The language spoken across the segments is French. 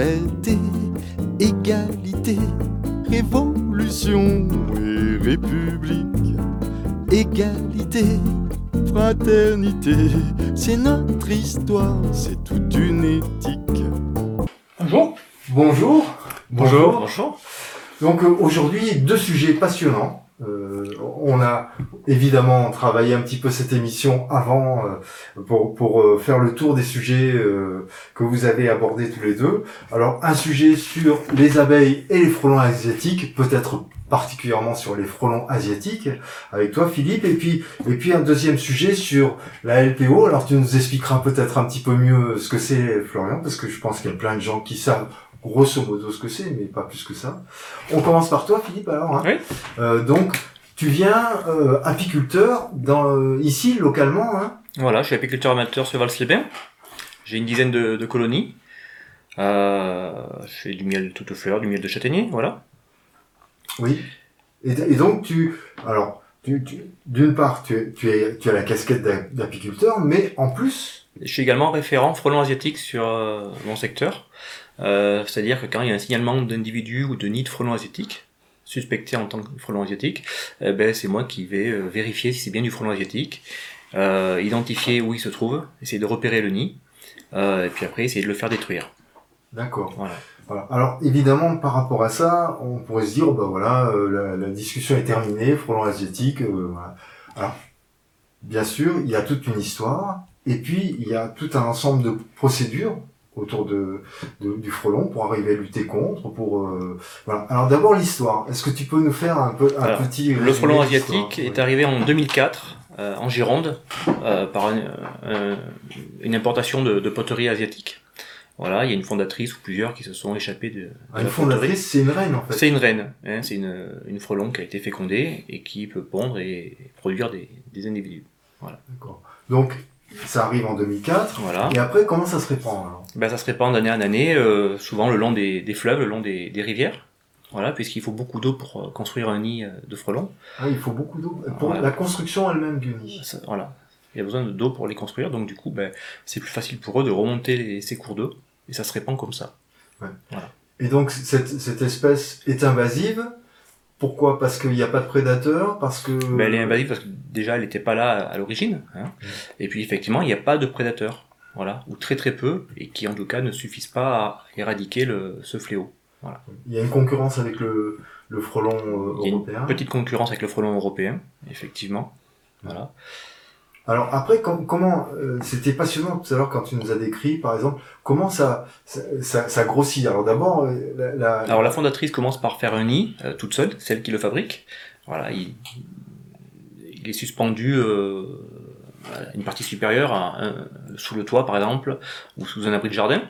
liberté, égalité, révolution et république. Égalité, fraternité, c'est notre histoire, c'est toute une éthique. Bonjour. Bonjour. Bonjour. Bonjour. Donc euh, aujourd'hui, deux sujets passionnants. On a évidemment travaillé un petit peu cette émission avant euh, pour, pour euh, faire le tour des sujets euh, que vous avez abordés tous les deux. Alors un sujet sur les abeilles et les frelons asiatiques, peut-être particulièrement sur les frelons asiatiques avec toi Philippe et puis et puis un deuxième sujet sur la LPO. Alors tu nous expliqueras peut-être un petit peu mieux ce que c'est Florian parce que je pense qu'il y a plein de gens qui savent grosso modo ce que c'est, mais pas plus que ça. On commence par toi, Philippe, alors. Hein. Oui. Euh, donc, tu viens euh, apiculteur dans, euh, ici, localement. Hein? Voilà, je suis apiculteur amateur sur Val-Slébin. J'ai une dizaine de, de colonies. Euh, je fais du miel de toutes fleurs, du miel de châtaignier, voilà. Oui. Et, et donc, tu... Alors, tu, tu- d'une part, tu, es- tu, es, tu as la casquette d'a- d'apiculteur, mais en plus... Je suis également référent frelon asiatique sur mon secteur. C'est-à-dire que quand il y a un signalement d'individu ou de nid de frelon asiatique, suspecté en tant que frelon asiatique, eh ben, c'est moi qui vais euh, vérifier si c'est bien du frelon asiatique, euh, identifier où il se trouve, essayer de repérer le nid, euh, et puis après essayer de le faire détruire. D'accord. Voilà. Voilà. Alors, évidemment, par rapport à ça, on pourrait se dire, bah voilà, euh, la, la discussion est terminée, frelon asiatique, euh, voilà. Alors, bien sûr, il y a toute une histoire, et puis il y a tout un ensemble de procédures autour de, de- du frelon pour arriver à lutter contre, pour euh, voilà. Alors d'abord l'histoire. Est-ce que tu peux nous faire un peu un Alors, petit Le frelon asiatique est Ouais. arrivé en 2004 euh, en Gironde euh, par un- un- une importation de, de poterie asiatique. Voilà, il y a une fondatrice ou plusieurs qui se sont échappés de, de Ah, Une la fondatrice, c'est une reine en fait. C'est une reine, hein, c'est une, une frelon qui a été fécondée et qui peut pondre et produire des, des individus. D'accord. Donc ça arrive en 2004. Voilà. Et après, comment ça se répand alors? Ben, ça se répand d'année en année, euh, souvent le long des, des fleuves, le long des, des rivières. Voilà, puisqu'il faut beaucoup d'eau pour euh, construire un nid euh, de frelons. ah, Il faut beaucoup d'eau. Pour Voilà. la construction elle-même du nid. Voilà. Il y a besoin de- d'eau pour les construire, donc du coup, ben, c'est plus facile pour eux de remonter les- ces cours d'eau, et ça se répand comme ça. Et donc cette, cette espèce est invasive. Pourquoi? Parce qu'il n'y a pas de prédateurs Parce que... Ben, elle est invasive parce que déjà, elle n'était pas là à l'origine. hein. Et puis, effectivement, il n'y a pas de prédateurs. Voilà, ou très très peu, et qui en tout cas ne suffisent pas à éradiquer le, ce fléau. Il y a une concurrence avec le, le frelon euh, Il y a européen. une petite concurrence avec le frelon européen, effectivement. Voilà. Alors après, com- comment euh, c'était passionnant tout à l'heure quand tu nous as décrit, par exemple, comment ça ça, ça, ça grossit. Alors d'abord, euh, la, la- Alors la fondatrice commence par faire un nid euh, toute seule, celle qui le fabrique. Voilà, il, il est suspendu à une partie supérieure, à sous le toit par exemple, ou sous un abri de jardin.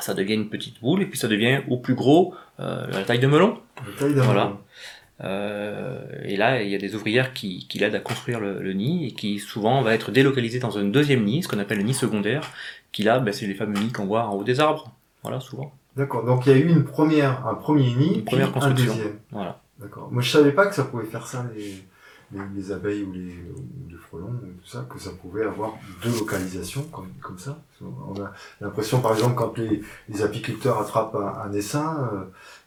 Ça devient une petite boule et puis ça devient au plus gros la taille de melon. la taille d'un Voilà. melon. Euh, et là, il y a des ouvrières qui, qui l'aident à construire le, le nid et qui souvent va être délocalisé dans un deuxième nid, ce qu'on appelle le nid secondaire, qui là, ben, c'est les fameux nids qu'on voit en haut des arbres. Voilà, souvent. D'accord. Donc il y a eu une première, un premier nid, Une première puis un construction. deuxième. Voilà. D'accord. Moi je savais pas que ça pouvait faire ça les, les, les abeilles ou les, ou les frelons ou tout ça, que ça pouvait avoir deux localisations comme, comme ça. On a l'impression par exemple quand les, les apiculteurs attrapent un, un essaim,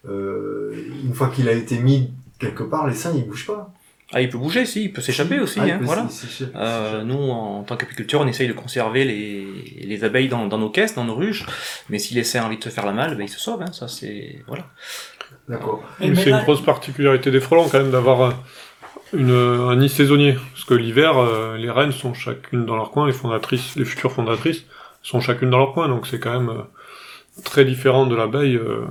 euh, euh, une fois qu'il a été mis quelque part, l'essaim il bouge pas. Ah, il peut bouger, si, il peut s'échapper aussi, Ah, hein, peut voilà. Euh, nous, en tant qu'apiculteurs, on essaye de conserver les, les abeilles dans, dans nos caisses, dans nos ruches, mais si l'essaim a envie de se faire la malle, ben, il se sauve, hein, ça c'est... Voilà. D'accord. Mais c'est là- une grosse particularité des frelons quand même d'avoir un, une, un nid saisonnier. Parce que l'hiver, euh, les reines sont chacune dans leur coin, les fondatrices, les futures fondatrices sont chacune dans leur coin, donc c'est quand même euh, très différent de l'abeille euh,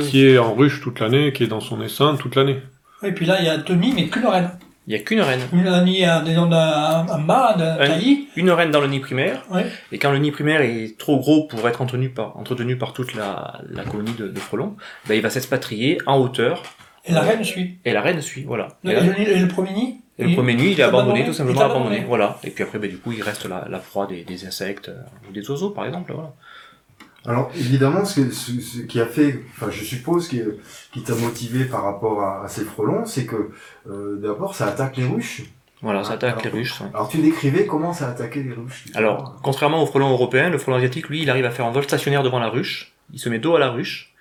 qui est en ruche toute l'année, qui est dans son essaim toute l'année. Et puis là, il y a deux nids, mais qu'une reine. Il n'y a qu'une reine. Une, un nid à, disons, d'un- un mât, Un- taillis. Une reine dans le nid primaire, Ouais. et quand le nid primaire est trop gros pour être entretenu par, entretenu par toute la, la colonie de, de frelons, ben, il va s'expatrier en hauteur, Et la reine suit. et la reine suit, voilà. Et, la- le nid- et le premier nid et le premier nid, il est abandonné, tout simplement abandonné. Voilà. Et puis après, ben, du coup, il reste la, la proie des, des insectes, euh, ou des oiseaux, par exemple, voilà. Alors évidemment, ce, ce, ce qui a fait, enfin je suppose, qui, qui t'a motivé par rapport à, à ces frelons, c'est que euh, d'abord ça attaque les ruches. Voilà, ça attaque Alors- les ruches. ouais. Alors tu décrivais comment ça attaquait les ruches. Alors, contrairement au frelon européen, le frelon asiatique, lui, il arrive à faire un vol stationnaire devant la ruche, il se met dos à la ruche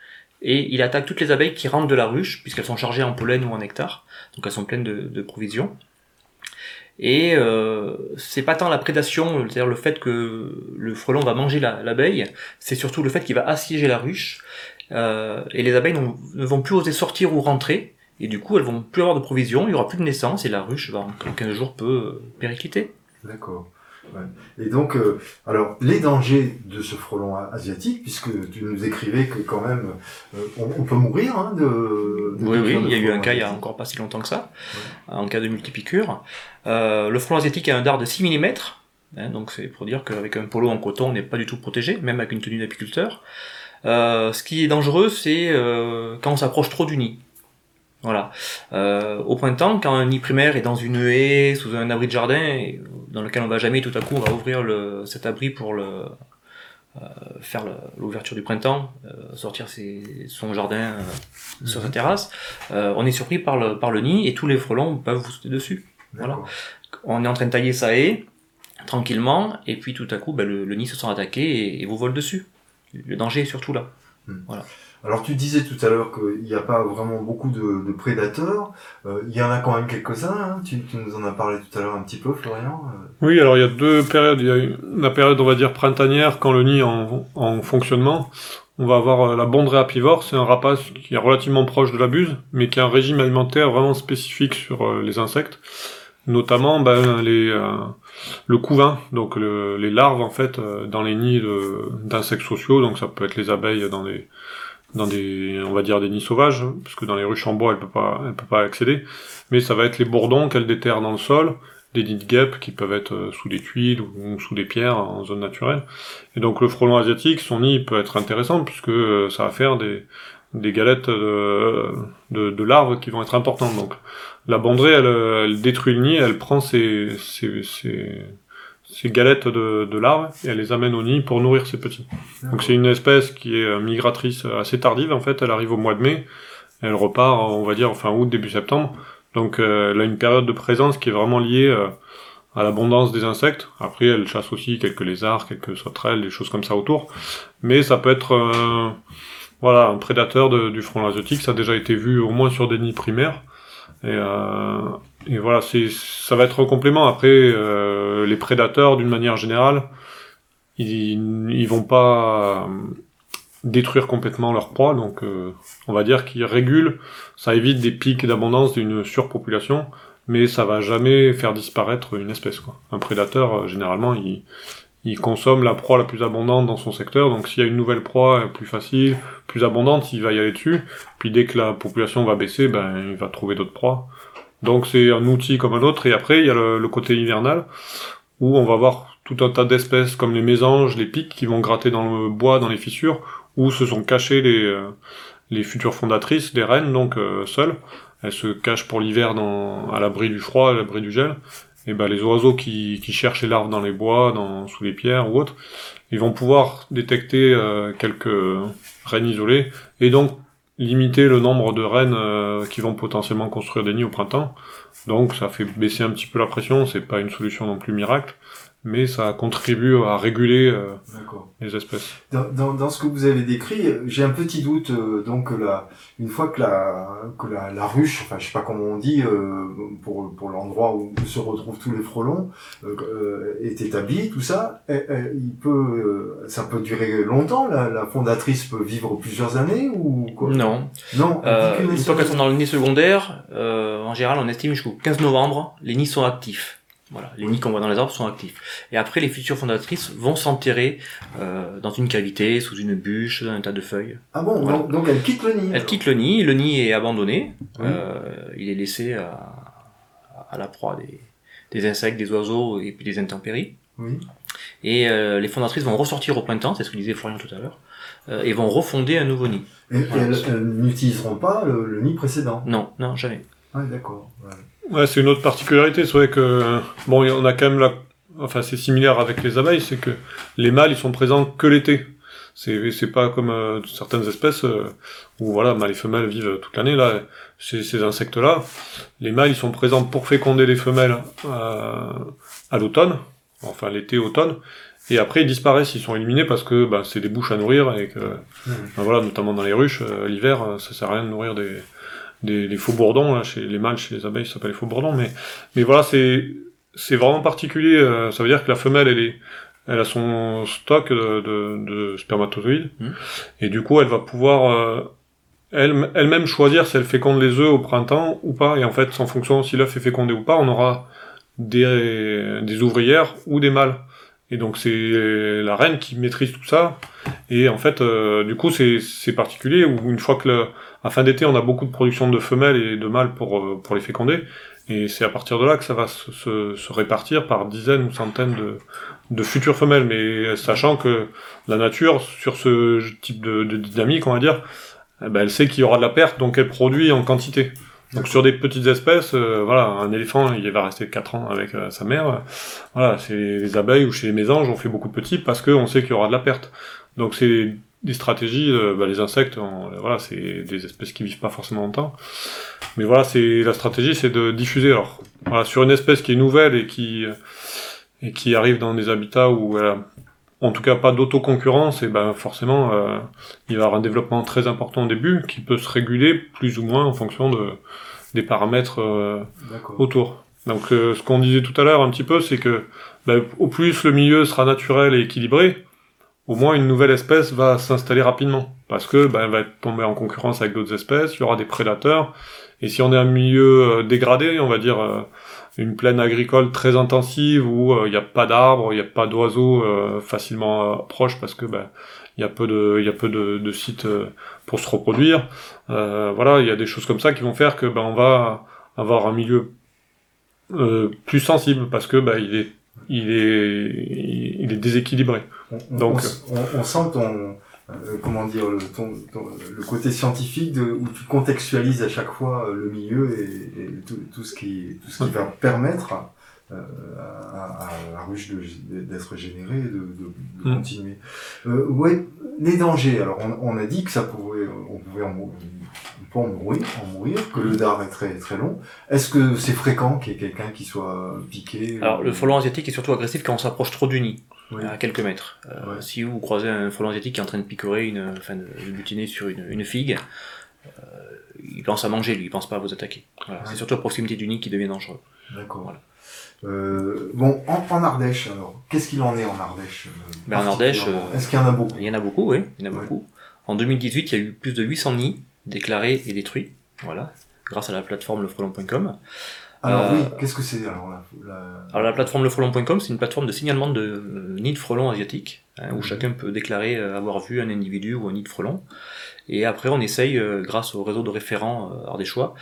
et il attaque toutes les abeilles qui rentrent de la ruche, puisqu'elles sont chargées en pollen ou en nectar, donc elles sont pleines de, de provisions. Et euh, c'est pas tant la prédation, c'est-à-dire le fait que le frelon va manger la- l'abeille, c'est surtout le fait qu'il va assiéger la ruche, euh, et les abeilles ne vont plus oser sortir ou rentrer, et du coup elles vont plus avoir de provisions, il y aura plus de naissance, et la ruche va en 15 jours peut euh, péricliter. D'accord. Ouais. Et donc, euh, alors, les dangers de ce frelon asiatique, puisque tu nous écrivais que quand même, euh, on, on peut mourir hein, de, de Oui, oui, il y a eu un cas il y a encore pas si longtemps que ça, en cas de multipiqûre. Euh, le frelon asiatique a un dard de 6 mm, hein, donc c'est pour dire qu'avec un polo en coton, on n'est pas du tout protégé, même avec une tenue d'apiculteur. Ce qui est dangereux, c'est quand on s'approche trop du nid. Voilà. Euh, au printemps, quand un nid primaire est dans une haie, sous un abri de jardin, dans lequel on va jamais, tout à coup, on va ouvrir le, cet abri pour le, euh, faire l'ouverture du printemps, euh, sortir ses- son jardin sur sa terrasse, euh, on est surpris par le, par le nid et tous les frelons peuvent vous sauter dessus. Voilà. On est en train de tailler sa haie, tranquillement, et puis tout à coup, ben, le, le nid se sent attaqué et, et vous vole dessus. Le danger est surtout là. Alors, tu disais tout à l'heure qu'il n'y a pas vraiment beaucoup de, prédateurs. Euh, il y en a quand même quelques-uns. Hein. Tu, nous en as parlé tout à l'heure un petit peu, Florian. Euh, Oui, alors il y a deux périodes. Il y a la période, on va dire, printanière, quand le nid est en, en fonctionnement. On va avoir euh, la bondrée apivore, c'est un rapace qui est relativement proche de la buse, mais qui a un régime alimentaire vraiment spécifique sur les insectes, notamment ben, les, le couvain, donc le- les larves en fait dans les nids d'insectes sociaux, donc ça peut être les abeilles dans des dans des on va dire des nids sauvages, hein, parce que dans les ruches en bois elle peut pas elle peut pas accéder, mais ça va être les bourdons qu'elle déterre dans le sol, des nids de guêpes qui peuvent être euh, sous des tuiles ou sous des pierres en zone naturelle. Et donc le frelon asiatique, son nid peut être intéressant puisque euh, ça va faire des, des galettes de, de, larves qui vont être importantes. Donc la bondrée, elle, euh, elle détruit le nid, elle prend ses, ses, ses, ses galettes de, de larves et elle les amène au nid pour nourrir ses petits. Donc c'est une espèce qui est euh, migratrice assez tardive en fait, elle arrive au mois de mai, elle repart on va dire fin août, début septembre. Donc euh, elle a une période de présence qui est vraiment liée euh, à l'abondance des insectes. Après elle chasse aussi quelques lézards, quelques sauterelles, des choses comme ça autour. Mais ça peut être euh, voilà un prédateur du frelon asiatique, ça a déjà été vu au moins sur des nids primaires. Et, euh, et voilà, c'est ça va être un complément. Après, euh, les prédateurs, d'une manière générale, ils, ils vont pas euh, détruire complètement leur proie, donc euh, on va dire qu'ils régulent, ça évite des pics d'abondance d'une surpopulation, mais ça va jamais faire disparaître une espèce. Quoi. Un prédateur, généralement, il, il consomme la proie la plus abondante dans son secteur, donc s'il y a une nouvelle proie plus facile, plus abondante, il va y aller dessus, puis dès que la population va baisser, ben il va trouver d'autres proies. Donc c'est un outil comme un autre, et après il y a le, le côté hivernal, où on va voir tout un tas d'espèces comme les mésanges, les pics qui vont gratter dans le bois, dans les fissures, où se sont cachées les, euh, les futures fondatrices, les reines, donc euh, seules. Elles se cachent pour l'hiver dans, à l'abri du froid, à l'abri du gel. Et ben les oiseaux qui, qui cherchent les larves dans les bois, dans, sous les pierres ou autres, ils vont pouvoir détecter euh, quelques reines isolées et donc limiter le nombre de reines euh, qui vont potentiellement construire des nids au printemps. Donc ça fait baisser un petit peu la pression, c'est pas une solution non plus miracle, mais ça contribue à réguler euh, D'accord. les espèces. Dans, dans, dans ce que vous avez décrit, euh, j'ai un petit doute. euh, donc, que la, une fois que la, que la, la ruche, enfin, je sais pas comment on dit, euh, pour, pour l'endroit où se retrouvent tous les frelons, euh, euh, est établie, tout ça, eh, eh, il peut, euh, ça peut durer longtemps. La, la fondatrice peut vivre plusieurs années ou quoi? Non. Non. Euh, une fois qu'elles sont dans le nid secondaire, euh, en général, on estime jusqu'au 15 novembre, les nids sont actifs. Voilà, les nids qu'on voit dans les arbres sont actifs. Et après, les futures fondatrices vont s'enterrer euh, dans une cavité, sous une bûche, dans un tas de feuilles. Ah bon, Voilà. donc, donc elle quitte le nid. Elle alors. quitte le nid, le nid est abandonné, euh, il est laissé à, à la proie des, des insectes, des oiseaux et puis des intempéries. Et euh, les fondatrices vont ressortir au printemps, c'est ce que disait Florian tout à l'heure, euh, et vont refonder un nouveau nid. Et, et elles, elles n'utiliseront pas le, le nid précédent. Non, non, jamais. Ah, d'accord. Ouais. Ouais, c'est une autre particularité, c'est vrai que bon, on a quand même la, enfin c'est similaire avec les abeilles, c'est que les mâles ils sont présents que l'été. C'est c'est pas comme euh, certaines espèces euh, où voilà, mâles et femelles vivent toute l'année là. Chez ces insectes-là, les mâles ils sont présents pour féconder les femelles euh, à l'automne, enfin l'été automne, Et après, ils disparaissent, ils sont éliminés parce que bah, c'est des bouches à nourrir et que, bah, voilà, notamment dans les ruches, euh, l'hiver, euh, ça sert à rien de nourrir des, des, des faux bourdons, là, chez les mâles, chez les abeilles, ça s'appelle les faux bourdons, mais, mais voilà, c'est, c'est vraiment particulier, euh, ça veut dire que la femelle, elle est, elle a son stock de, de, de spermatozoïdes, Mhm. et du coup, elle va pouvoir, euh, elle, elle-même choisir si elle féconde les œufs au printemps ou pas, et en fait, en fonction si l'œuf est fécondé ou pas, on aura des, des ouvrières ou des mâles. Et donc c'est la reine qui maîtrise tout ça. Et en fait, euh, du coup, c'est particulier où une fois que à fin d'été, on a beaucoup de production de femelles et de mâles pour euh, pour les féconder. Et c'est à partir de là que ça va se, se, se répartir par dizaines ou centaines de, de futures femelles. Mais sachant que la nature, sur ce type de, de dynamique, on va dire, eh ben, elle sait qu'il y aura de la perte, donc elle produit en quantité. Donc sur des petites espèces, euh, voilà, un éléphant, il va rester 4 ans avec euh, sa mère. Voilà, chez les abeilles ou chez les mésanges, on fait beaucoup de petits parce qu'on sait qu'il y aura de la perte. Donc c'est des stratégies, euh, bah, les insectes, voilà, c'est des espèces qui vivent pas forcément longtemps. Mais voilà, c'est la stratégie, c'est de diffuser. Alors, voilà, sur une espèce qui est nouvelle et qui et qui arrive dans des habitats où en tout cas pas d'autoconcurrence, et ben forcément, euh, il va y avoir un développement très important au début qui peut se réguler plus ou moins en fonction de des paramètres euh, autour. Donc euh, ce qu'on disait tout à l'heure un petit peu, c'est que ben, au plus le milieu sera naturel et équilibré, au moins une nouvelle espèce va s'installer rapidement. Parce que ben, elle va être tombée en concurrence avec d'autres espèces, il y aura des prédateurs. Et si on est un milieu euh, dégradé, on va dire euh, une plaine agricole très intensive où euh, il n'y a pas d'arbres, il n'y a pas d'oiseaux euh, facilement euh, proches parce que ben il y a peu de il y a peu de, de sites pour se reproduire. Euh, voilà, il y a des choses comme ça qui vont faire que ben on va avoir un milieu euh, plus sensible parce que ben il est il est il est déséquilibré. On, on- Donc- on, on- on sent ton, euh, comment dire, le, ton, ton- le côté scientifique de, où tu contextualises à chaque fois euh, le milieu et, et tout, tout ce qui, tout ce qui va permettre euh, à, à la ruche d'être générée et de, de, de Mm. continuer. Euh, ouais, les dangers. Alors, on, on a dit que ça pouvait, on pouvait en, mou- on peut en mourir, en mourir, que le dard est très très long. Est-ce que c'est fréquent qu'il y ait quelqu'un qui soit piqué Alors, le frelon asiatique est surtout agressif quand on s'approche trop du nid, Oui. à quelques mètres. Euh, Ouais. Si vous croisez un frelon asiatique qui est en train de picorer, une, enfin, de, butiner sur une, une figue, euh, il pense à manger, lui, il pense pas à vous attaquer. Voilà. Ouais. C'est surtout à proximité du nid qui devient dangereux. D'accord. Voilà. Euh, bon, en, en Ardèche, alors, qu'est-ce qu'il en est en Ardèche euh, Ben, en Ardèche, euh, Est-ce qu'il y en a beaucoup? Il y en a beaucoup, oui, il y en a Ouais. beaucoup. En 2018, il y a eu plus de 800 nids déclarés et détruits, voilà, grâce à la plateforme lefrelon.com. Alors euh, oui, qu'est-ce que c'est alors la, Alors la plateforme lefrelon.com, c'est une plateforme de signalement de euh, nids de frelons asiatiques, hein, où Mhm. chacun peut déclarer euh, avoir vu un individu ou un nid de frelon. Et après, on essaye, grâce au réseau de référents ardéchois,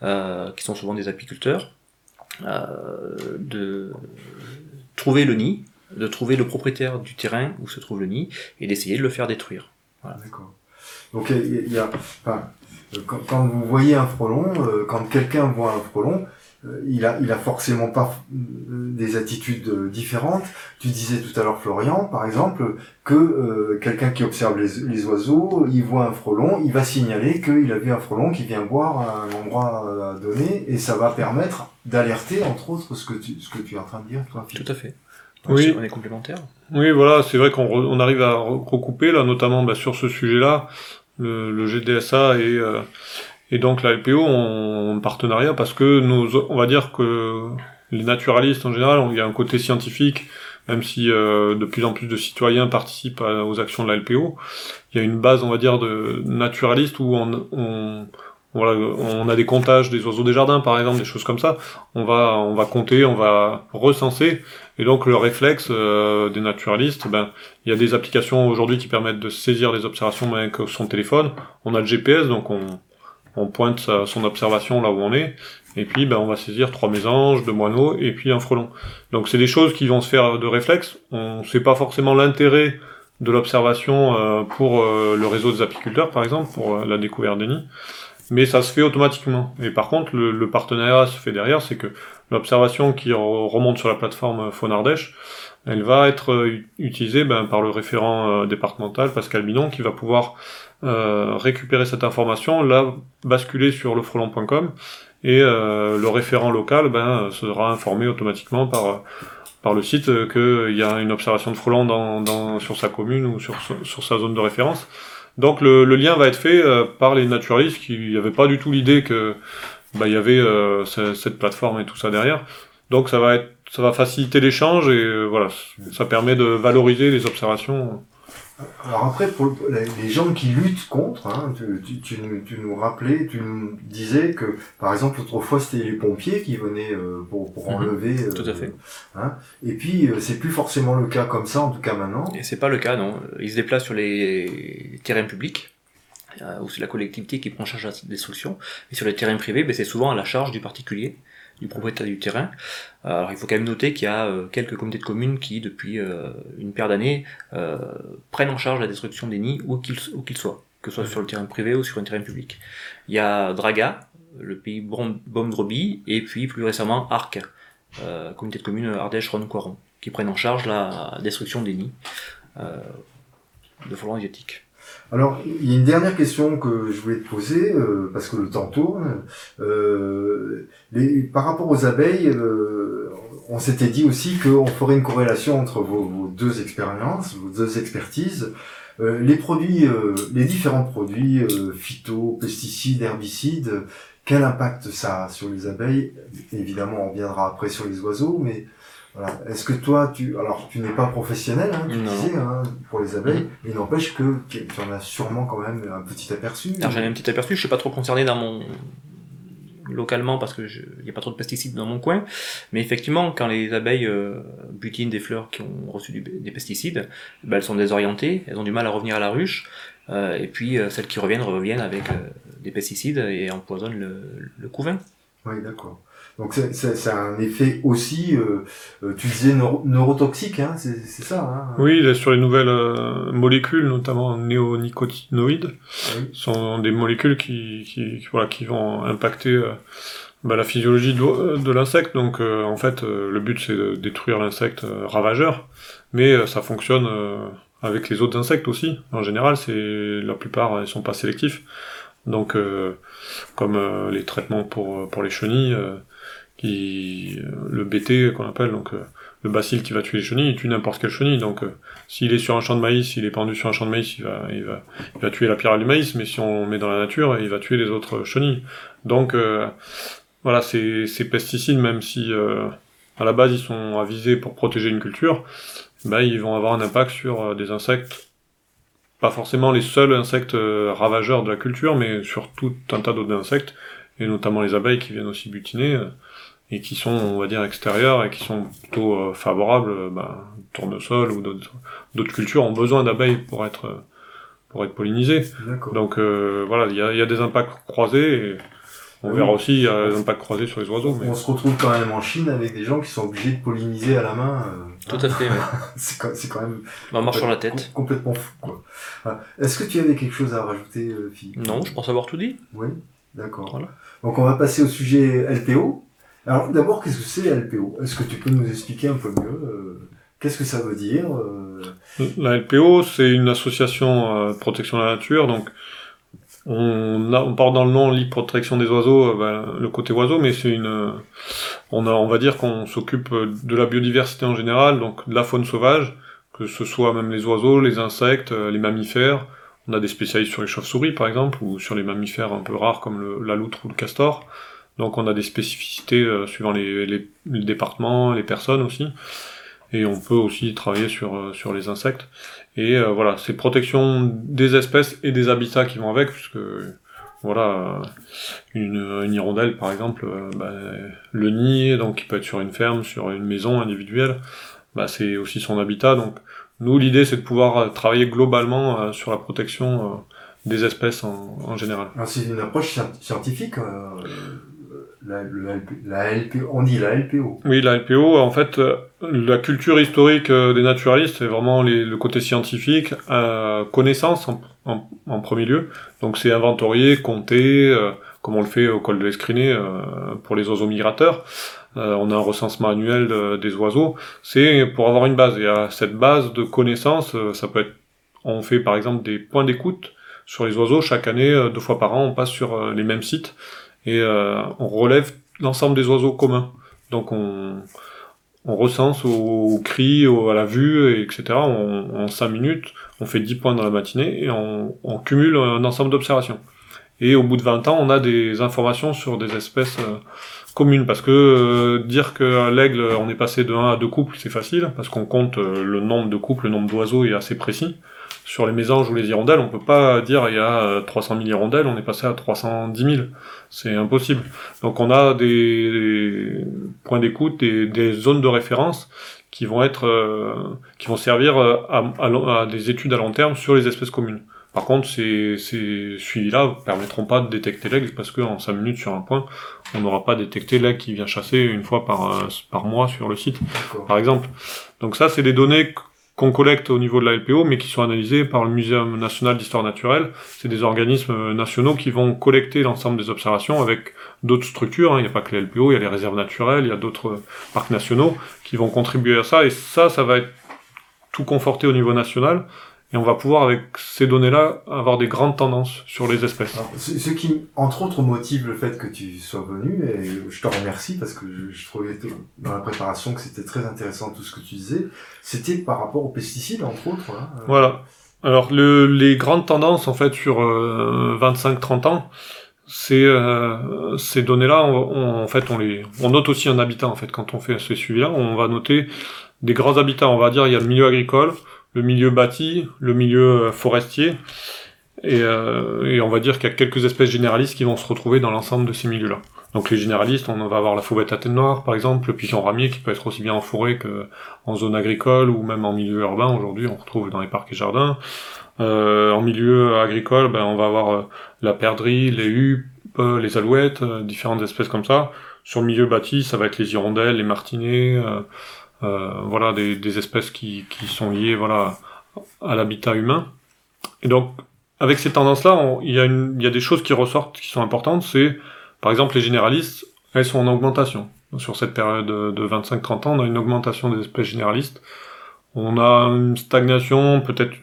qui sont souvent des apiculteurs, de trouver le nid, de trouver le propriétaire du terrain où se trouve le nid, et d'essayer de le faire détruire. D'accord. Donc il y a, il y a- enfin, quand, quand vous voyez un frelon, euh, quand quelqu'un voit un frelon, il a, il a forcément pas euh, des attitudes euh, différentes. Tu disais tout à l'heure, Florian, par exemple, que euh, quelqu'un qui observe les, les oiseaux, il voit un frelon, il va signaler qu'il a vu un frelon qui vient boire à un endroit euh, donné, et ça va permettre d'alerter, entre autres, ce que tu, ce que tu es en train de dire, toi. Philippe. Tout à fait. Oui. On est complémentaires. Oui, voilà, c'est vrai qu'on re- on arrive à re- recouper là, notamment bah, sur ce sujet-là, le, le GDSA et euh, et donc la LPO un partenariat parce que nos, on va dire que les naturalistes en général, il y a un côté scientifique, même si euh, de plus en plus de citoyens participent aux actions de la LPO, il y a une base, on va dire, de naturalistes où on, on voilà, on a des comptages des oiseaux des jardins, par exemple, des choses comme ça. On va, on va compter, on va recenser et donc le réflexe euh, des naturalistes, ben il y a des applications aujourd'hui qui permettent de saisir les observations avec son téléphone. On a le GPS, donc on, on pointe son observation là où on est, et puis ben on va saisir trois mésanges, deux moineaux et puis un frelon. Donc c'est des choses qui vont se faire de réflexe. On sait pas forcément l'intérêt de l'observation euh, pour euh, le réseau des apiculteurs par exemple, pour euh, la découverte des nids. Mais ça se fait automatiquement. Et par contre, le, partenariat se fait derrière, c'est que l'observation qui re- remonte sur la plateforme Faune Ardèche, elle va être utilisée ben, par le référent départemental, Pascal Binon, qui va pouvoir euh, récupérer cette information, la basculer sur lefrelon.com, et euh, le référent local ben, sera informé automatiquement par, par le site euh, qu'il y a une observation de frelons dans, sur sa commune ou sur, sur sa zone de référence. Donc le, lien va être fait euh, par les naturalistes qui n'avaient pas du tout l'idée que bah, y avait euh, ce- cette plateforme et tout ça derrière. Donc ça va être ça va faciliter l'échange et euh, voilà, ça permet de valoriser les observations. Alors après, pour le- les gens qui luttent contre, hein, tu, tu, tu nous, tu nous rappelais, tu nous disais que, par exemple, autrefois, c'était les pompiers qui venaient euh, pour, pour Mhm, enlever. euh, tout à fait. hein. Et puis, euh, c'est plus forcément le cas comme ça, en tout cas maintenant. Et c'est pas le cas, non. Ils se déplacent sur les terrains publics, où c'est la collectivité qui prend en charge la destruction. Et sur les terrains privés, ben, c'est souvent à la charge du particulier, du propriétaire du terrain. Alors il faut quand même noter qu'il y a euh, quelques comités de communes qui, depuis euh, une paire d'années, euh, prennent en charge la destruction des nids où qu'ils soient, que ce soit sur le terrain privé ou sur un terrain public. Il y a Draga, le pays Bom-Droby, et puis plus récemment Arc, euh, comité de communes Ardèche-Rhône-Coiron, qui prennent en charge la destruction des nids euh, de frelons asiatiques. Alors, il y a une dernière question que je voulais te poser, euh, parce que le temps tourne. Euh, les, par rapport aux abeilles, euh, on s'était dit aussi qu'on ferait une corrélation entre vos, deux expériences, vos deux expertises. Euh, les produits, les différents produits phyto, pesticides, herbicides, quel impact ça a sur les abeilles? Évidemment, on reviendra après sur les oiseaux, mais voilà. Est-ce que toi, tu, alors tu n'es pas professionnel, hein, tu disais, hein, pour les abeilles, mais il n'empêche que tu en as sûrement quand même un petit aperçu. Alors j'en ai un petit aperçu, je suis pas trop concerné dans mon localement parce que il n'y a pas trop de pesticides dans mon coin, mais effectivement quand les abeilles euh, butinent des fleurs qui ont reçu du- des pesticides, ben, elles sont désorientées, elles ont du mal à revenir à la ruche, euh, et puis euh, celles qui reviennent reviennent avec euh, des pesticides et empoisonnent le, le couvain. Oui, d'accord. Donc c'est- un effet aussi, euh, euh, tu disais neuro- neurotoxique, hein, c'est c'est ça. Hein Oui, là, sur les nouvelles euh, molécules, notamment néonicotinoïdes, Oui. sont des molécules qui, qui, voilà, qui vont impacter euh, bah, la physiologie de, de l'insecte. Donc euh, en fait, le but c'est de détruire l'insecte ravageur, mais ça fonctionne avec les autres insectes aussi. En général, c'est la plupart ils sont pas sélectifs. Donc euh, comme euh, les traitements pour pour les chenilles, euh, euh, le BT qu'on appelle donc euh, le bacille qui va tuer les chenilles, il tue n'importe quelle chenille. Donc euh, s'il est sur un champ de maïs, s'il est pendu sur un champ de maïs, il va, tuer la pyrale du maïs, mais si on met dans la nature, il va tuer les autres chenilles. Donc voilà, ces, ces pesticides, même si à la base ils sont avisés pour protéger une culture, ben, ils vont avoir un impact sur des insectes, pas forcément les seuls insectes ravageurs de la culture, mais sur tout un tas d'autres insectes, et notamment les abeilles qui viennent aussi butiner. euh, et qui sont, on va dire, extérieurs et qui sont plutôt euh, favorables, euh, bah, tournesol ou d'autres d'autres cultures ont besoin d'abeilles pour être euh, pour être pollinisées. Donc euh, voilà, il y a, il y a des impacts croisés et on Oui. verra aussi il y a des impacts croisés sur les oiseaux. Mais... On se retrouve quand même en Chine avec des gens qui sont obligés de polliniser à la main. euh, Tout à fait, ouais. c'est quand, c'est quand même on marche sur la tête. com- complètement fou. quoi. Voilà. Est-ce que tu avais quelque chose à rajouter, Philippe? Non, je pense avoir tout dit. Oui, d'accord. Voilà. Donc on va passer au sujet LPO. Alors d'abord, qu'est-ce que c'est LPO Est-ce que tu peux nous expliquer un peu mieux euh, Qu'est-ce que ça veut dire euh, La LPO, c'est une association euh, protection de la nature, donc on, porte dans le nom Ligue Protection des oiseaux, euh, ben, le côté oiseau, mais c'est une, euh, on a, on va dire qu'on s'occupe de la biodiversité en général, donc de la faune sauvage, que ce soit même les oiseaux, les insectes, les mammifères. On a des spécialistes sur les chauves-souris par exemple, ou sur les mammifères un peu rares comme la loutre ou le castor. Donc on a des spécificités euh, suivant les, départements, les personnes aussi. Et on peut aussi travailler sur, euh, les insectes. Et euh, voilà, c'est protection des espèces et des habitats qui vont avec, puisque voilà, une, hirondelle par exemple, bah, le nid, donc qui peut être sur une ferme, sur une maison individuelle, bah, c'est aussi son habitat. Nous, l'idée c'est de pouvoir euh, travailler globalement euh, sur la protection euh, des espèces en, en général. C'est une approche scien- scientifique. euh, la, LP la LPO, on dit la LPO. Oui, la LPO, en fait, euh, la culture historique des naturalistes, c'est vraiment les- le côté scientifique, euh, connaissance en, en- en premier lieu. Donc c'est inventorier, compter, euh, comme on le fait au col de l'Escriné euh, pour les oiseaux migrateurs. Euh, on a un recensement annuel de- des oiseaux. C'est pour avoir une base. Et à cette base de connaissances, euh, ça peut être, on fait par exemple des points d'écoute sur les oiseaux. Chaque année, euh, deux fois par an, on passe sur euh, les mêmes sites et euh, on relève l'ensemble des oiseaux communs. Donc on, on recense au, cri, à la vue, et etc. On- en 5 minutes, on fait 10 points dans la matinée et on, cumule un ensemble d'observations. Et au bout de 20 ans, on a des informations sur des espèces euh, communes. Parce que euh, dire que l'aigle, on est passé de 1 à 2 couples, c'est facile, parce qu'on compte euh, le nombre de couples, le nombre d'oiseaux est assez précis. Sur les mésanges ou les hirondelles, on peut pas dire il y a euh, 300 000 hirondelles, on est passé à 310 000. C'est impossible. Donc on a des, points d'écoute, des, des zones de référence qui vont être, euh, qui vont servir euh, à des études à long terme sur les espèces communes. Par contre, ces, ces suivis-là permettront pas de détecter l'aigle parce qu'en 5 minutes sur un point, on n'aura pas détecté l'aigle qui vient chasser une fois par, euh, par mois sur le site par exemple. Donc ça, c'est des données qu'on collecte au niveau de la LPO, mais qui sont analysées par le Muséum national d'histoire naturelle. C'est des organismes euh, nationaux qui vont collecter l'ensemble des observations avec d'autres structures. hein. Il n'y a pas que la LPO, il y a les réserves naturelles, il y a d'autres euh, parcs nationaux qui vont contribuer à ça. Et ça, ça va être tout conforté au niveau national. Et on va pouvoir, avec ces données-là, avoir des grandes tendances sur les espèces. Alors, ce, ce qui, entre autres, motive le fait que tu sois venu, et je te remercie parce que je, je trouvais dans la préparation que c'était très intéressant tout ce que tu disais, c'était par rapport aux pesticides, entre autres. hein. Euh, Voilà. Alors le, les grandes tendances en fait sur euh, 25-30 ans, c'est euh, ces données-là, on, on- en fait on les, on note aussi un habitat en fait quand on fait ce suivi-là, on va noter des grands habitats. On va dire il y a le milieu agricole, le milieu bâti, le milieu euh, forestier, et, euh, et on va dire qu'il y a quelques espèces généralistes qui vont se retrouver dans l'ensemble de ces milieux-là. Donc les généralistes, on va avoir la fauvette à tête noire par exemple, le pigeon ramier qui peut être aussi bien en forêt que en zone agricole ou même en milieu urbain. Aujourd'hui, on retrouve dans les parcs et jardins. Euh, en milieu agricole, ben, on va avoir la perdrix, les huppes, les alouettes, différentes espèces comme ça. Sur le milieu bâti, ça va être les hirondelles, les martinets, voilà, des, des espèces qui, qui sont liées voilà, à l'habitat humain. Et donc, avec ces tendances-là, il y, a une- y a des choses qui ressortent qui sont importantes. C'est, par exemple, les généralistes, elles sont en augmentation. Sur cette période de de 25-30 ans, on a une augmentation des espèces généralistes. On a une stagnation peut-être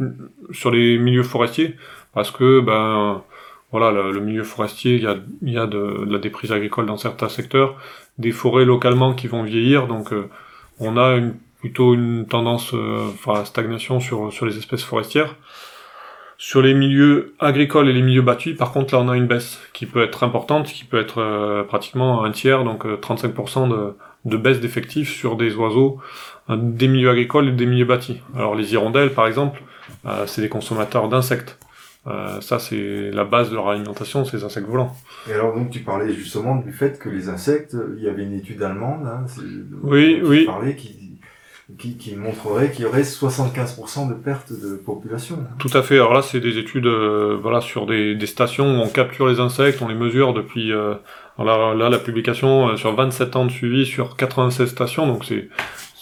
sur les milieux forestiers, parce que ben voilà, le, le milieu forestier, il y a, y a de, de la déprise agricole dans certains secteurs, des forêts localement qui vont vieillir, donc euh, on a une, plutôt une tendance euh, enfin, stagnation sur, sur les espèces forestières. Sur les milieux agricoles et les milieux battus, par contre, là, on a une baisse qui peut être importante, qui peut être euh, pratiquement un tiers, donc euh, 35% de, de baisse d'effectifs sur des oiseaux euh, des milieux agricoles et des milieux bâtis. Alors les hirondelles, par exemple, euh, c'est des consommateurs d'insectes. Euh, ça, c'est la base de leur alimentation, ces insectes volants. Et alors, donc, tu parlais justement du fait que les insectes, il y avait une étude allemande, hein, Oui, oui. Tu parlais qui, qui, qui montrerait qu'il y aurait 75% de perte de population. Tout à fait. Alors là, c'est des études, euh, voilà, sur des, des stations où on capture les insectes, on les mesure depuis. Euh, alors là, là, la publication sur 27 ans de suivi sur 96 stations, donc c'est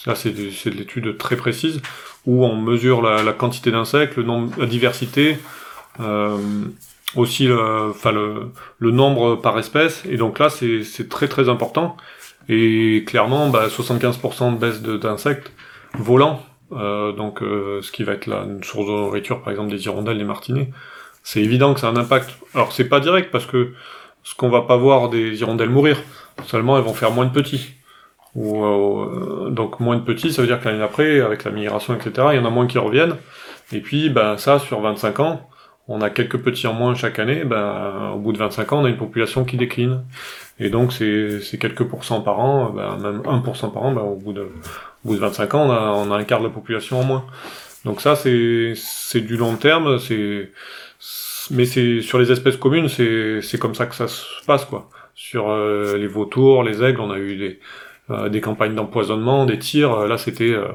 là, c'est de l'étude très précise où on mesure la, la quantité d'insectes, le nombre, la diversité, aussi le, enfin le, le nombre par espèce. Et donc là, c'est très très important. Et clairement, bah, 75% de baisse d'insectes volants. Euh, donc, euh, ce qui va être là, une source de nourriture, par exemple des hirondelles, des martinets, c'est évident que ça a un impact. Alors, c'est pas direct parce que ce qu'on va pas voir des hirondelles mourir, seulement elles vont faire moins de petits. Ou, euh, donc moins de petits, ça veut dire que l'année d'après, avec la migration, etc., il y en a moins qui reviennent. Et puis, ben ça, sur 25 ans, on a quelques petits en moins chaque année. Ben, au bout de 25 ans, on a une population qui décline. Et donc, c'est quelques pourcents par an, ben, même 1% par an. Ben, au bout de au bout de 25 ans, on a, un quart de la population en moins. Donc ça, c'est du long terme. C'est mais c'est sur les espèces communes, c'est comme ça que ça se passe quoi. Sur euh, les vautours, les aigles, on a eu des euh, des campagnes d'empoisonnement, des tirs. Là, c'était euh,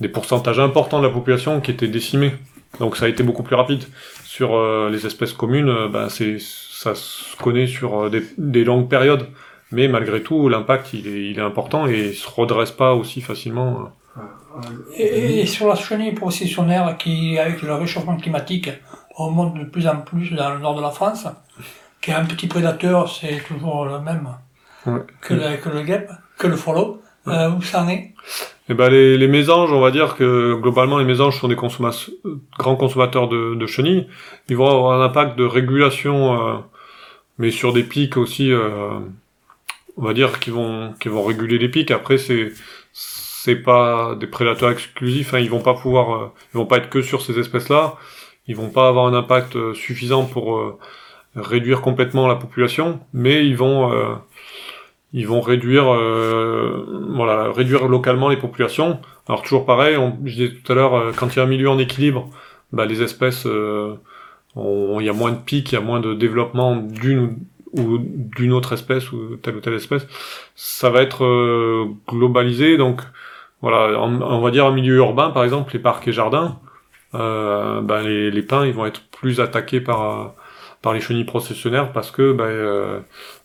des pourcentages importants de la population qui étaient décimés. Donc ça a été beaucoup plus rapide. Sur euh, les espèces communes, euh, ben, c'est ça se connaît sur euh, des, des longues périodes. Mais malgré tout, l'impact il est, il est important et il se redresse pas aussi facilement. Et, et sur la chenille processionnaire qui, avec le réchauffement climatique, remonte de plus en plus dans le nord de la France, qui a un petit prédateur, c'est toujours le même Ouais. que, le, que le guêpe, que le frollo. Euh, où ça en est? Eh ben les, mésanges, on va dire que globalement les mésanges sont des consomma- grands consommateurs de, chenilles. Ils vont avoir un impact de régulation, euh, mais sur des pics aussi, euh, on va dire qu'ils vont, réguler les pics. Après c'est c'est pas des prédateurs exclusifs, hein, ils vont pas pouvoir, euh, ils vont pas être que sur ces espèces-là, ils vont pas avoir un impact suffisant pour réduire complètement la population, mais ils vont, ils vont réduire, voilà, réduire localement les populations. Alors toujours pareil, on, je disais tout à l'heure, quand il y a un milieu en équilibre, bah, les espèces, il y a moins de pics, il y a moins de développement d'une ou d'une autre espèce ou telle ou telle espèce, ça va être euh, globalisé. Donc voilà, on, va dire un milieu urbain par exemple, les parcs et jardins, euh, ben les, les, pins ils vont être plus attaqués par par les chenilles processionnaires parce que ben, euh,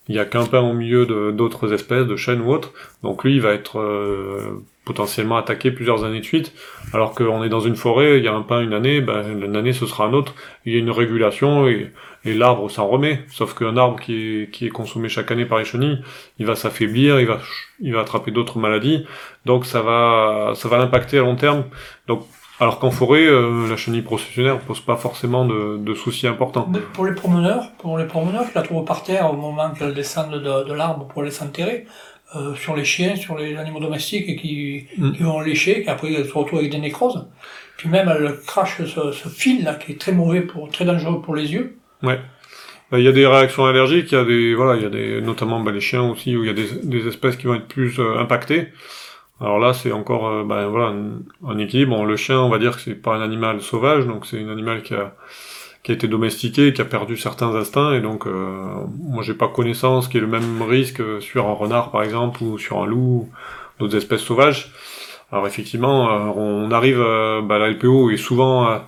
il y a qu'un pin au milieu d'autres espèces, de chênes ou autres. Donc lui il va être euh, potentiellement attaqué plusieurs années de suite, alors qu'on est dans une forêt, il y a un pin une année, ben, une année ce sera un autre, il y a une régulation et, et l'arbre s'en remet, sauf qu'un arbre qui est, qui est consommé chaque année par les chenilles, il va s'affaiblir, il va, il va attraper d'autres maladies, donc ça va, ça va l'impacter à long terme. Donc, alors qu'en forêt, euh, la chenille processionnaire pose pas forcément de, de, soucis importants. pour les promeneurs, pour les promeneurs, je la trouve par terre au moment qu'elle descendent de, de l'arbre pour les s'enterrer. Euh, sur les chiens, sur les animaux domestiques qui, mm. qui vont lécher, qui après se retrouvent avec des nécroses. Puis même elle crache ce, ce fil là qui est très mauvais pour, très dangereux pour les yeux. Ouais. Bah, il y a des réactions allergiques, il y a des voilà, il y a des notamment bah, les chiens aussi où il y a des, des espèces qui vont être plus euh, impactées. Alors là, c'est encore euh, bah, voilà un, équilibre. Bon, le chien, on va dire que c'est pas un animal sauvage, donc c'est un animal qui a qui a été domestiqué, qui a perdu certains instincts, et donc euh, moi j'ai pas connaissance qu'il y ait le même risque sur un renard par exemple, ou sur un loup, d'autres espèces sauvages. Alors effectivement, euh, on arrive, euh, bah, la LPO est souvent euh,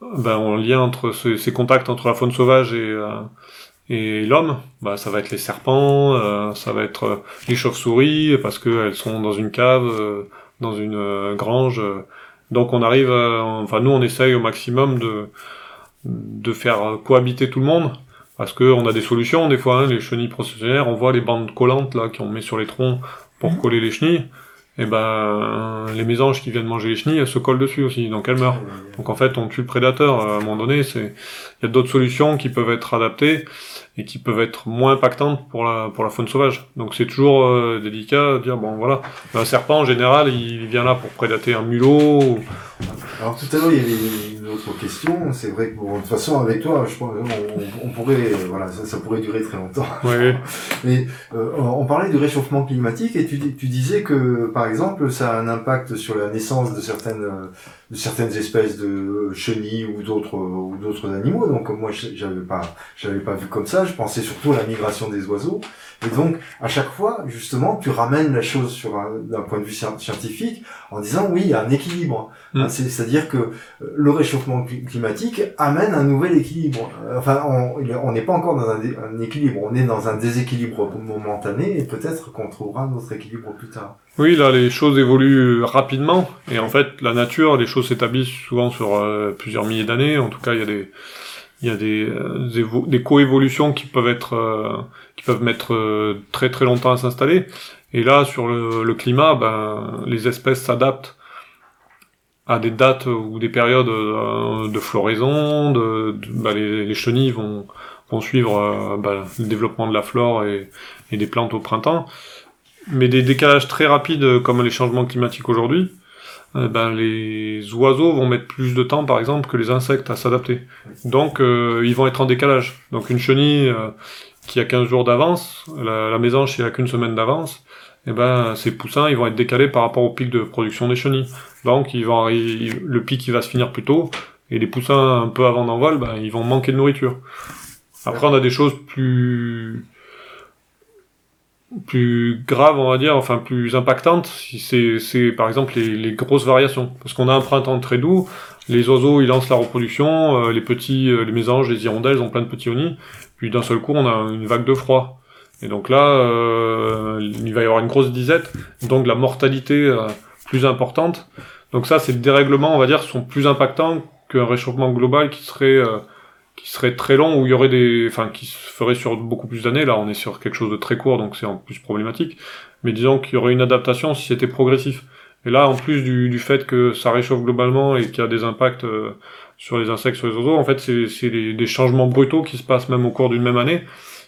bah, en lien entre ces, contacts entre la faune sauvage et, et l'homme. Bah, ça va être les serpents, ça va être les chauves-souris, parce qu'elles sont dans une cave, dans une grange. donc on arrive, enfin nous on essaye au maximum de de faire cohabiter tout le monde parce que on a des solutions des fois hein, les chenilles processionnaires on voit les bandes collantes là qu'on met sur les troncs pour mhm. coller les chenilles et ben les mésanges qui viennent manger les chenilles elles se collent dessus aussi donc elles meurent donc en fait on tue le prédateur à un moment donné c'est il y a d'autres solutions qui peuvent être adaptées et qui peuvent être moins impactantes pour la pour la faune sauvage. Donc c'est toujours euh, délicat de dire bon voilà, un serpent en général, il vient là pour prédater un mulot. Alors tout à l'heure il y avait une autre question, c'est vrai que bon, de toute façon avec toi, je pense on, on pourrait voilà, ça, ça, pourrait durer très longtemps. Oui. Mais euh, on parlait du réchauffement climatique et tu, tu disais que par exemple ça a un impact sur la naissance de certaines de certaines espèces de chenilles ou d'autres ou d'autres animaux. Donc moi j'avais pas j'avais pas vu comme ça. Je pensais surtout à la migration des oiseaux. Et donc à chaque fois justement tu ramènes la chose sur d'un point de vue scientifique en disant oui il y a un équilibre. Mm. C'est-à-dire que euh, le réchauffement climatique amène un nouvel équilibre. Euh, enfin on n'est pas encore dans un, un, équilibre, on est dans un déséquilibre momentané et peut-être qu'on trouvera notre équilibre plus tard. Oui, là, les choses évoluent rapidement. Et en fait, la nature, les choses s'établissent souvent sur euh, plusieurs milliers d'années. En tout cas, il y a des, il y a des, euh, des coévolutions qui peuvent être, euh, qui peuvent mettre très très longtemps à s'installer. Et là, sur le, climat, ben, les espèces s'adaptent à des dates ou des périodes de floraison. De, ben, les, les, chenilles vont, vont suivre ben, le développement de la flore et des plantes au printemps mais des décalages très rapides euh, comme les changements climatiques aujourd'hui, euh, ben, les oiseaux vont mettre plus de temps, par exemple, que les insectes à s'adapter. Donc, euh, ils vont être en décalage. Donc, une chenille qui a 15 jours d'avance, la, la, mésange qui a qu'une semaine d'avance, et eh ben, ces poussins, ils vont être décalés par rapport au pic de production des chenilles. Donc, ils vont, le pic, il va se finir plus tôt, et les poussins, un peu avant d'envol, ben, ils vont manquer de nourriture. Après, on a des choses plus plus grave, on va dire, enfin plus impactante, si c'est, c'est par exemple les, les, grosses variations. Parce qu'on a un printemps très doux, les oiseaux ils lancent la reproduction, euh, les petits, euh, les mésanges, les hirondelles ont plein de petits nids, puis d'un seul coup on a une vague de froid. Et donc là, euh, il va y avoir une grosse disette, donc la mortalité plus importante. Donc ça, ces dérèglements, on va dire, sont plus impactants qu'un réchauffement global qui serait qui serait très long où il y aurait des enfin qui se ferait sur beaucoup plus d'années. Là on est sur quelque chose de très court donc c'est en plus problématique. Mais disons qu'il y aurait une adaptation si c'était progressif. Et là en plus du, du fait que ça réchauffe globalement et qu'il y a des impacts euh, sur les insectes sur les oiseaux en fait c'est c'est des changements brutaux qui se passent même au cours d'une même année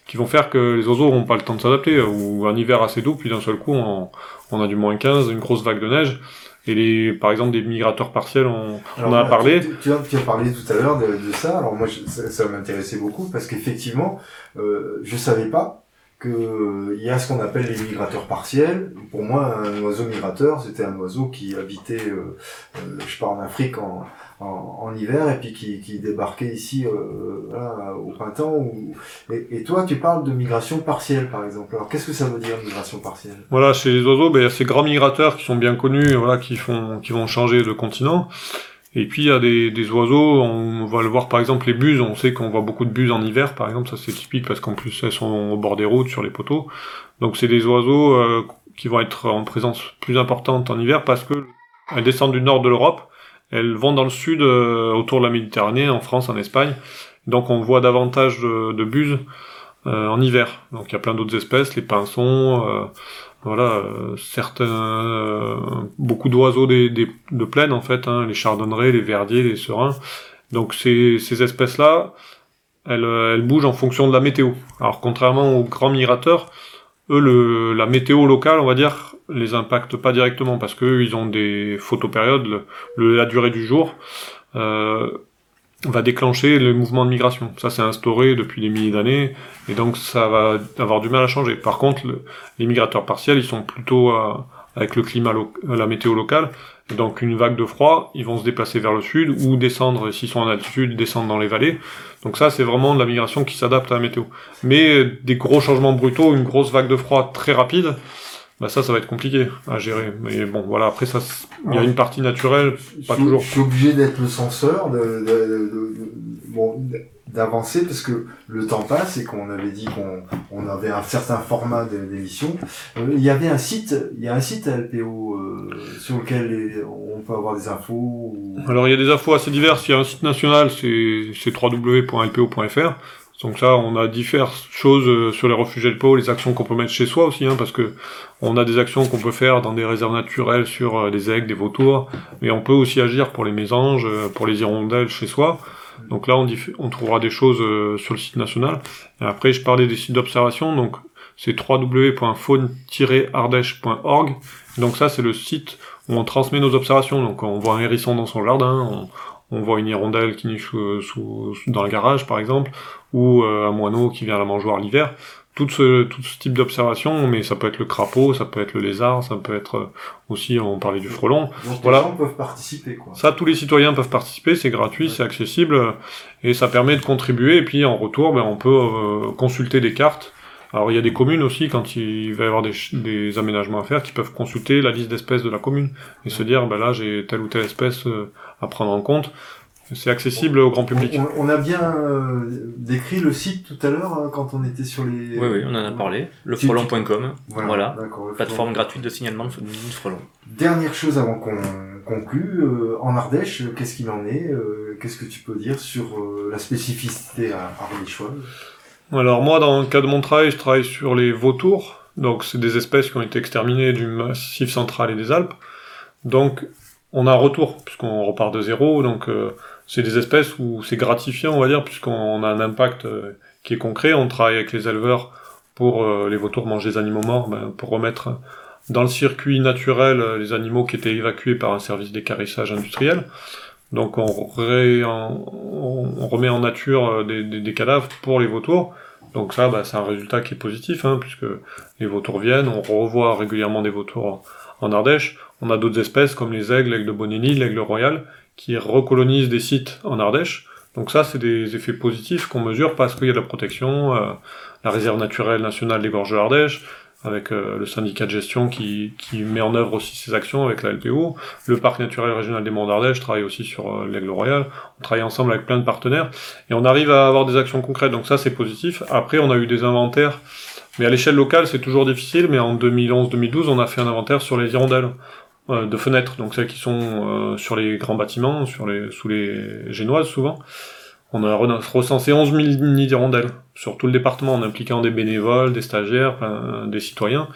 qui vont faire que les oiseaux n'auront pas le temps de s'adapter, ou un hiver assez doux, puis d'un seul coup, on, on, a du moins 15, une grosse vague de neige, et les, par exemple, des migrateurs partiels, on, on en a parlé. Tu, tu, as, tu, as, parlé tout à l'heure de, de, ça. Alors moi, je, ça, ça m'intéressait beaucoup parce qu'effectivement, euh, je savais pas que il y a ce qu'on appelle les migrateurs partiels. Pour moi, un oiseau migrateur, c'était un oiseau qui habitait, euh, euh, je pars en Afrique en, en, en, hiver et puis qui, qui débarquait ici euh, voilà, au printemps. Ou... Et, et, toi, tu parles de migration partielle, par exemple. Alors, qu'est-ce que ça veut dire migration partielle? Voilà, chez les oiseaux, ben, ces grands migrateurs qui sont bien connus, voilà, qui font, qui vont changer de continent. Et puis il y a des, des, oiseaux, on va le voir par exemple les buses, on sait qu'on voit beaucoup de buses en hiver par exemple, ça c'est typique parce qu'en plus elles sont au bord des routes, sur les poteaux. Donc c'est des oiseaux euh, qui vont être en présence plus importante en hiver parce que elles descendent du nord de l'Europe, elles vont dans le sud euh, autour de la Méditerranée, en France, en Espagne. Donc on voit davantage de, de buses euh, en hiver. Donc il y a plein d'autres espèces, les pinsons, voilà, euh, certains, euh, beaucoup d'oiseaux des, des, de plaine en fait, hein, les chardonnerets, les verdiers, les serins. Donc ces, ces espèces-là, elles, elles bougent en fonction de la météo. Alors contrairement aux grands migrateurs, eux, le, la météo locale, on va dire, les impacte pas directement parce que ils ont des photopériodes, le, la durée du jour. Euh, va déclencher le mouvement de migration. Ça, c'est instauré depuis des milliers d'années, et donc ça va avoir du mal à changer. Par contre, le, les migrateurs partiels, ils sont plutôt avec le climat, la météo locale, donc une vague de froid, ils vont se déplacer vers le sud, ou descendre, s'ils sont en altitude, descendre dans les vallées. Donc ça, c'est vraiment de la migration qui s'adapte à la météo. Mais des gros changements brutaux, une grosse vague de froid très rapide, bah ça, ça va être compliqué à gérer. Mais bon, voilà, après, ça, il y a une partie naturelle, pas je, toujours. Je suis obligé d'être le censeur, de, de, de, de bon, d'avancer parce que le temps passe et qu'on avait dit qu'on on avait un certain format d'émission. Euh, il y avait un site, il y a un site à LPO euh, sur lequel les, on peut avoir des infos. Ou... Alors il y a des infos assez diverses. Il y a un site national, c'est www.lpo.fr. Donc ça, on a diverses choses euh, sur les refuges LPO, les actions qu'on peut mettre chez soi aussi, hein, parce que on a des actions qu'on peut faire dans des réserves naturelles sur euh, des aigles, des vautours, mais on peut aussi agir pour les mésanges, euh, pour les hirondelles chez soi. Donc là, on, trouvera des choses sur le site national. Après, je parlais des sites d'observation, donc c'est www.faune-ardèche.org. Donc ça, c'est le site où on transmet nos observations. Donc on voit un hérisson dans son jardin, on voit une hirondelle qui niche sous, sous, dans le garage par exemple, ou euh, un moineau qui vient à la mangeoire l'hiver. Tout ce, tout ce type d'observation, mais ça peut être le crapaud, ça peut être le lézard, ça peut être euh, aussi, on parlait du frelon. Donc voilà. les gens peuvent participer. Quoi. Ça, tous les citoyens peuvent participer, c'est gratuit, ouais. c'est accessible, et ça permet de contribuer, et puis en retour, ben, on peut euh, consulter des cartes. Alors il y a des communes aussi, quand il va y avoir des, des aménagements à faire, qui peuvent consulter la liste d'espèces de la commune, et ouais. se dire, ben là j'ai telle ou telle espèce euh, à prendre en compte. C'est accessible au grand public. On, on a bien euh, décrit le site tout à l'heure hein, quand on était sur les. Oui, oui, on en a parlé. Lefrelon.com. Voilà. voilà. Plateforme gratuite de signalement de frelon. Dernière chose avant qu'on conclue. Euh, en Ardèche, qu'est-ce qu'il en est euh, Qu'est-ce que tu peux dire sur euh, la spécificité ardéchoise? Alors moi, dans le cas de mon travail, je travaille sur les vautours. Donc c'est des espèces qui ont été exterminées du massif central et des Alpes. Donc on a un retour puisqu'on repart de zéro. Donc euh, c'est des espèces où c'est gratifiant, on va dire, puisqu'on a un impact euh, qui est concret. On travaille avec les éleveurs pour euh, les vautours mangent des animaux morts, ben, pour remettre dans le circuit naturel les animaux qui étaient évacués par un service d'écarissage industriel. Donc on, remet en nature euh, des, cadavres pour les vautours. Donc ça, ben, c'est un résultat qui est positif, hein, puisque les vautours viennent, on revoit régulièrement des vautours en Ardèche. On a d'autres espèces comme les aigles, l'aigle de Bonelli, l'aigle royal, qui recolonisent des sites en Ardèche. Donc ça, c'est des effets positifs qu'on mesure parce qu'il y a de la protection, euh, la réserve naturelle nationale des gorges de l'Ardèche, avec euh, le syndicat de gestion qui, qui met en œuvre aussi ses actions avec la LPO. Le parc naturel régional des Monts d'Ardèche travaille aussi sur euh, l'aigle royal. On travaille ensemble avec plein de partenaires et on arrive à avoir des actions concrètes. Donc ça, c'est positif. Après, on a eu des inventaires, mais à l'échelle locale, c'est toujours difficile. Mais en 2011-2012, on a fait un inventaire sur les hirondelles euh, de fenêtres, donc celles qui sont euh, sur les grands bâtiments, sur les, sous les génoises souvent. On a recensé 11 000 nids d'hirondelles sur tout le département en impliquant des bénévoles, des stagiaires, des citoyens.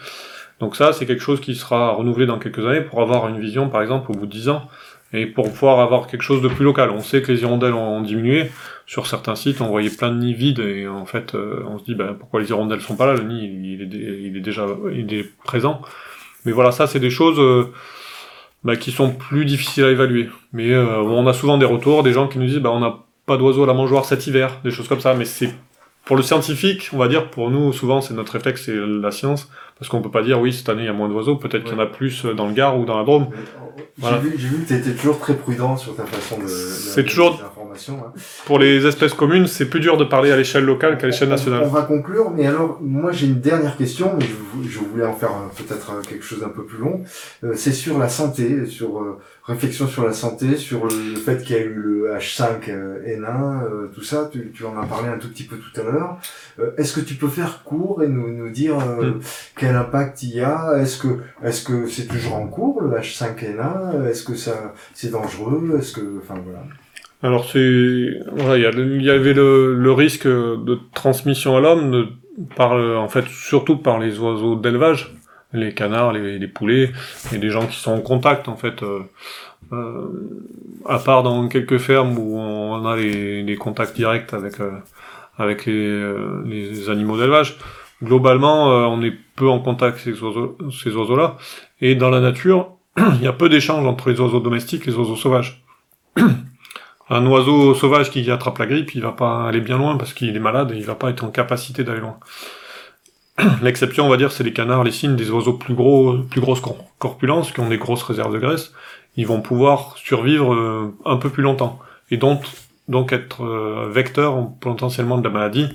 Donc ça, c'est quelque chose qui sera renouvelé dans quelques années pour avoir une vision, par exemple, au bout de 10 ans, et pour pouvoir avoir quelque chose de plus local. On sait que les hirondelles ont diminué, sur certains sites, on voyait plein de nids vides et en fait, euh, on se dit bah, pourquoi les hirondelles sont pas là? Le nid, il est, déjà il est présent. Mais voilà, ça, c'est des choses euh, bah, qui sont plus difficiles à évaluer. Mais euh, on a souvent des retours, des gens qui nous disent bah, on n'a pas d'oiseaux à la mangeoire cet hiver, des choses comme ça. Mais c'est pour le scientifique, on va dire, pour nous, souvent, c'est notre réflexe, c'est la science. Parce qu'on peut pas dire oui, cette année il y a moins d'oiseaux, peut-être qu'il y en a plus dans le Gard ou dans la Drôme. Mais, euh, Voilà. J'ai vu, j'ai vu que tu étais toujours très prudent sur ta façon de. de- C'est de- toujours- hein. Pour les espèces communes, c'est plus dur de parler à l'échelle locale qu'à l'échelle On- On, nationale. va conclure, mais alors moi j'ai une dernière question, mais je, je voulais en faire euh, peut-être euh, quelque chose d'un peu plus long. Euh, c'est sur la santé, sur euh, réflexion sur la santé, sur le, le fait qu'il y a eu le H5N1, euh, tout ça. Tu, tu en as parlé un tout petit peu tout à l'heure. Euh, est-ce que tu peux faire court et nous, nous dire euh, Mm. Quel impact il y a? Est-ce que est-ce que c'est toujours en cours le H5N1 Est-ce que ça c'est dangereux? Est-ce que enfin voilà. Alors c'est voilà, il y, avait le, le risque de transmission à l'homme par en fait surtout par les oiseaux d'élevage, les canards, les, poulets et des gens qui sont en contact en fait. euh, euh, à part dans quelques fermes où on a les, contacts directs avec euh, avec les, les animaux d'élevage. Globalement, on est en contact ces oiseaux, ces oiseaux-là. Et dans la nature, il y a peu d'échanges entre les oiseaux domestiques et les oiseaux sauvages. Un oiseau sauvage qui attrape la grippe, il va pas aller bien loin parce qu'il est malade et il va pas être en capacité d'aller loin. L'exception, on va dire, c'est les canards, les cygnes, des oiseaux plus gros, plus grosses cor- corpulences, qui ont des grosses réserves de graisse. Ils vont pouvoir survivre euh, un peu plus longtemps et donc donc être euh, vecteurs potentiellement de la maladie.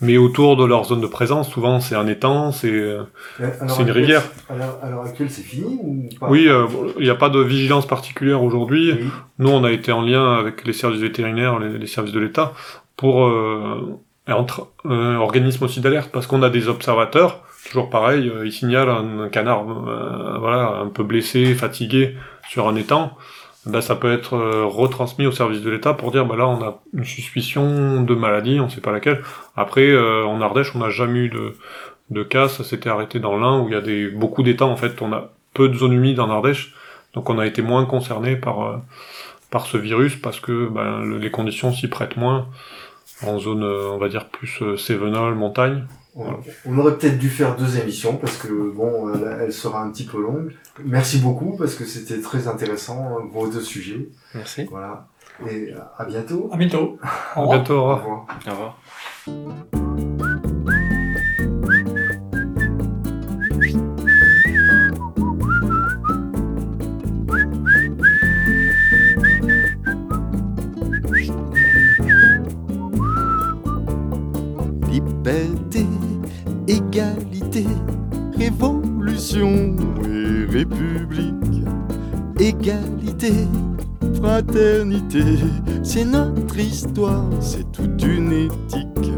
Mais autour de leur zone de présence, souvent c'est un étang, c'est euh, C'est une rivière. À l'heure actuelle, c'est fini ou pas? Oui, euh, il n'y a pas de vigilance particulière aujourd'hui. Oui. Nous, on a été en lien avec les services vétérinaires, les, les services de l'État, pour euh, entre euh, organismes aussi d'alerte, parce qu'on a des observateurs. Toujours pareil, euh, ils signalent un, un canard, euh, voilà, un peu blessé, fatigué sur un étang. Ben, ça peut être euh, retransmis au service de l'État pour dire, bah là, on a une suspicion de maladie, on ne sait pas laquelle. Après, euh, en Ardèche, on n'a jamais eu de, de cas, ça s'était arrêté dans l'Ain, où il y a des, beaucoup d'étangs, en fait, on a peu de zones humides en Ardèche, donc on a été moins concerné par, euh, par ce virus, parce que le- les conditions s'y prêtent moins, en zone, on va dire, plus cévenole, montagne. On, on aurait peut-être dû faire deux émissions parce que bon, elle, elle sera un petit peu longue. Merci beaucoup parce que c'était très intéressant euh, vos deux sujets. Merci. Voilà. Et à bientôt. À bientôt. Au À revoir. bientôt, au Au revoir. Au revoir. Égalité, révolution et république. Égalité, fraternité, c'est notre histoire, c'est toute une éthique.